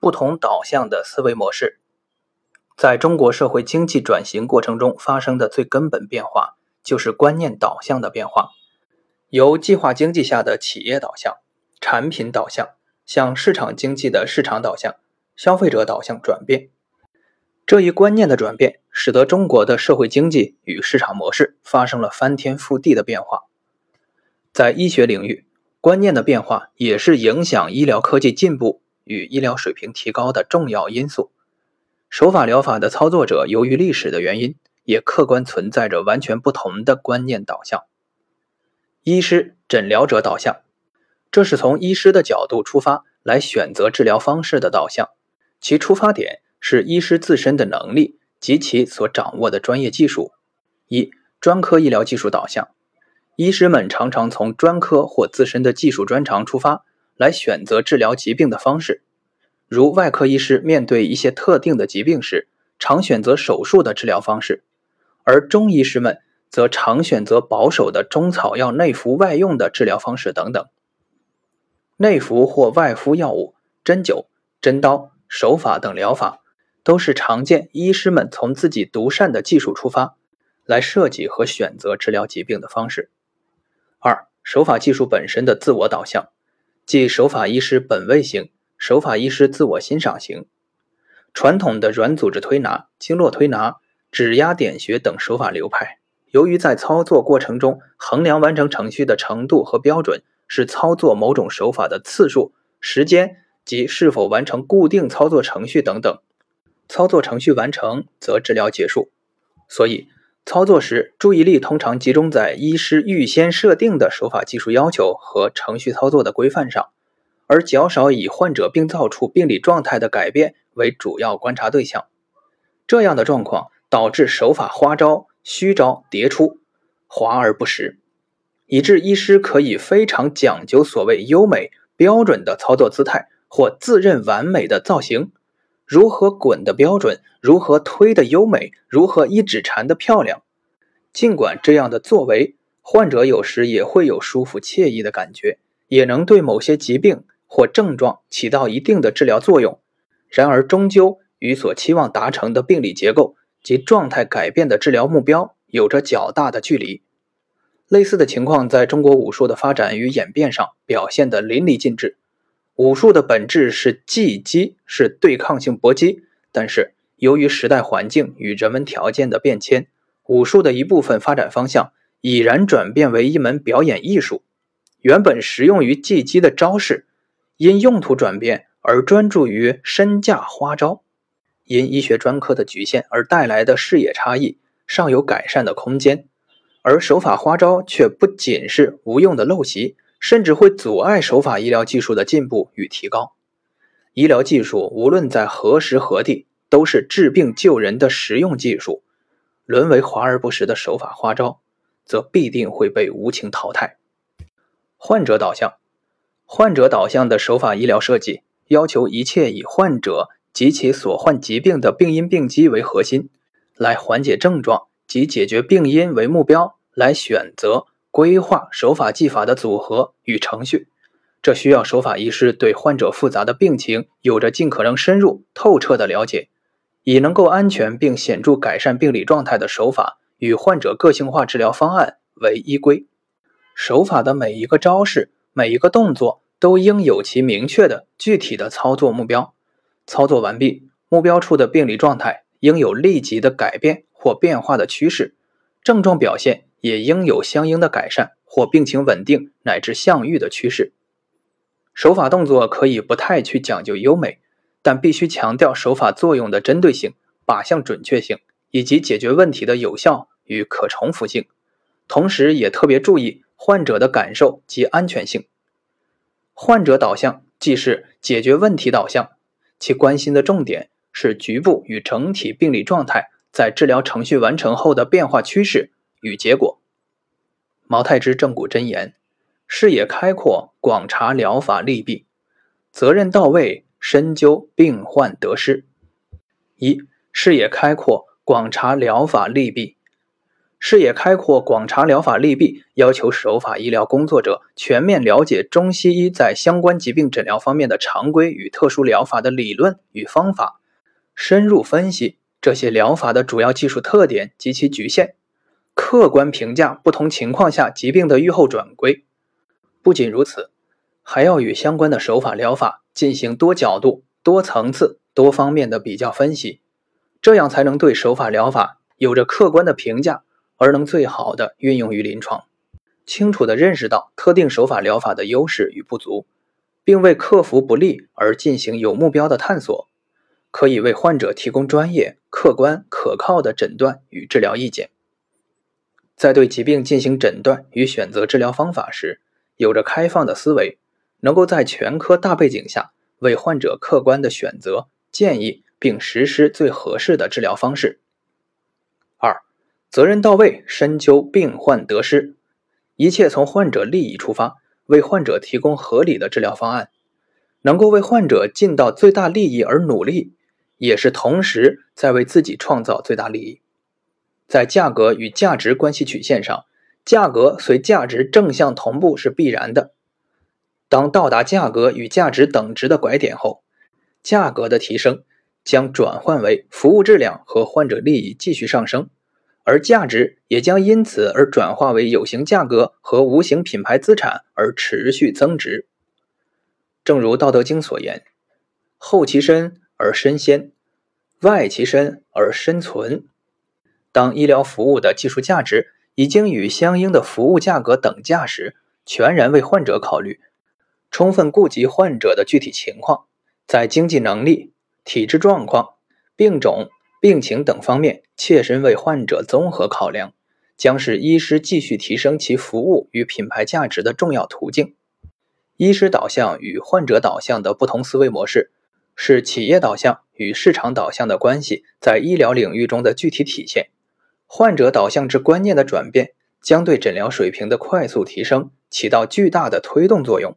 不同导向的思维模式。在中国社会经济转型过程中发生的最根本变化，就是观念导向的变化，由计划经济下的企业导向、产品导向，向市场经济的市场导向、消费者导向转变。这一观念的转变，使得中国的社会经济与市场模式发生了翻天覆地的变化。在医学领域，观念的变化也是影响医疗科技进步与医疗水平提高的重要因素。手法疗法的操作者，由于历史的原因，也客观存在着完全不同的观念导向。医师诊疗者导向，这是从医师的角度出发来选择治疗方式的导向，其出发点是医师自身的能力及其所掌握的专业技术。一专科医疗技术导向，医师们常常从专科或自身的技术专长出发来选择治疗疾病的方式。如外科医师面对一些特定的疾病时，常选择手术的治疗方式，而中医师们则常选择保守的中草药内服外用的治疗方式等等。内服或外敷药物、针灸、针刀、手法等疗法，都是常见医师们从自己独善的技术出发，来设计和选择治疗疾病的方式。二、手法技术本身的自我导向，即手法医师本位型。手法医师自我欣赏型，传统的软组织推拿、经络推拿、指压点穴等手法流派，由于在操作过程中衡量完成程序的程度和标准是操作某种手法的次数、时间及是否完成固定操作程序等等，操作程序完成则治疗结束，所以操作时注意力通常集中在医师预先设定的手法技术要求和程序操作的规范上。而较少以患者病灶处病理状态的改变为主要观察对象，这样的状况导致手法花招、虚招迭出，华而不实，以致医师可以非常讲究所谓优美标准的操作姿态或自认完美的造型，如何滚的标准，如何推的优美，如何一指禅的漂亮。尽管这样的作为，患者有时也会有舒服惬意的感觉，也能对某些疾病。或症状起到一定的治疗作用，然而终究与所期望达成的病理结构及状态改变的治疗目标有着较大的距离。类似的情况在中国武术的发展与演变上表现得淋漓尽致。武术的本质是技击，是对抗性搏击，但是由于时代环境与人文条件的变迁，武术的一部分发展方向已然转变为一门表演艺术。原本适用于技击的招式。因用途转变而专注于身架花招，因医学专科的局限而带来的视野差异尚有改善的空间，而手法花招却不仅是无用的陋习，甚至会阻碍手法医疗技术的进步与提高。医疗技术无论在何时何地都是治病救人的实用技术，沦为华而不实的手法花招，则必定会被无情淘汰。患者导向。患者导向的手法医疗设计要求一切以患者及其所患疾病的病因病机为核心，来缓解症状及解决病因为目标，来选择规划手法技法的组合与程序。这需要手法医师对患者复杂的病情有着尽可能深入透彻的了解，以能够安全并显著改善病理状态的手法与患者个性化治疗方案为依归。手法的每一个招式。每一个动作都应有其明确的具体的操作目标，操作完毕，目标处的病理状态应有立即的改变或变化的趋势，症状表现也应有相应的改善或病情稳定乃至向愈的趋势。手法动作可以不太去讲究优美，但必须强调手法作用的针对性、靶向准确性以及解决问题的有效与可重复性，同时也特别注意。患者的感受及安全性，患者导向既是解决问题导向，其关心的重点是局部与整体病理状态在治疗程序完成后的变化趋势与结果。毛太之正骨真言：视野开阔，广察疗法利弊，责任到位，深究病患得失。一、视野开阔，广察疗法利弊。视野开阔，广查疗法利弊，要求手法医疗工作者全面了解中西医在相关疾病诊疗方面的常规与特殊疗法的理论与方法，深入分析这些疗法的主要技术特点及其局限，客观评价不同情况下疾病的预后转归。不仅如此，还要与相关的手法疗法进行多角度、多层次、多方面的比较分析，这样才能对手法疗法有着客观的评价。而能最好的运用于临床，清楚地认识到特定手法疗法的优势与不足，并为克服不利而进行有目标的探索，可以为患者提供专业、客观、可靠的诊断与治疗意见。在对疾病进行诊断与选择治疗方法时，有着开放的思维，能够在全科大背景下为患者客观的选择、建议并实施最合适的治疗方式。二。责任到位，深究病患得失，一切从患者利益出发，为患者提供合理的治疗方案，能够为患者尽到最大利益而努力，也是同时在为自己创造最大利益。在价格与价值关系曲线上，价格随价值正向同步是必然的。当到达价格与价值等值的拐点后，价格的提升将转换为服务质量和患者利益继续上升。而价值也将因此而转化为有形价格和无形品牌资产而持续增值。正如《道德经》所言：“后其身而身先，外其身而身存。”当医疗服务的技术价值已经与相应的服务价格等价时，全然为患者考虑，充分顾及患者的具体情况，在经济能力、体质状况、病种。病情等方面切身为患者综合考量，将是医师继续提升其服务与品牌价值的重要途径。医师导向与患者导向的不同思维模式，是企业导向与市场导向的关系在医疗领域中的具体体现。患者导向之观念的转变，将对诊疗水平的快速提升起到巨大的推动作用。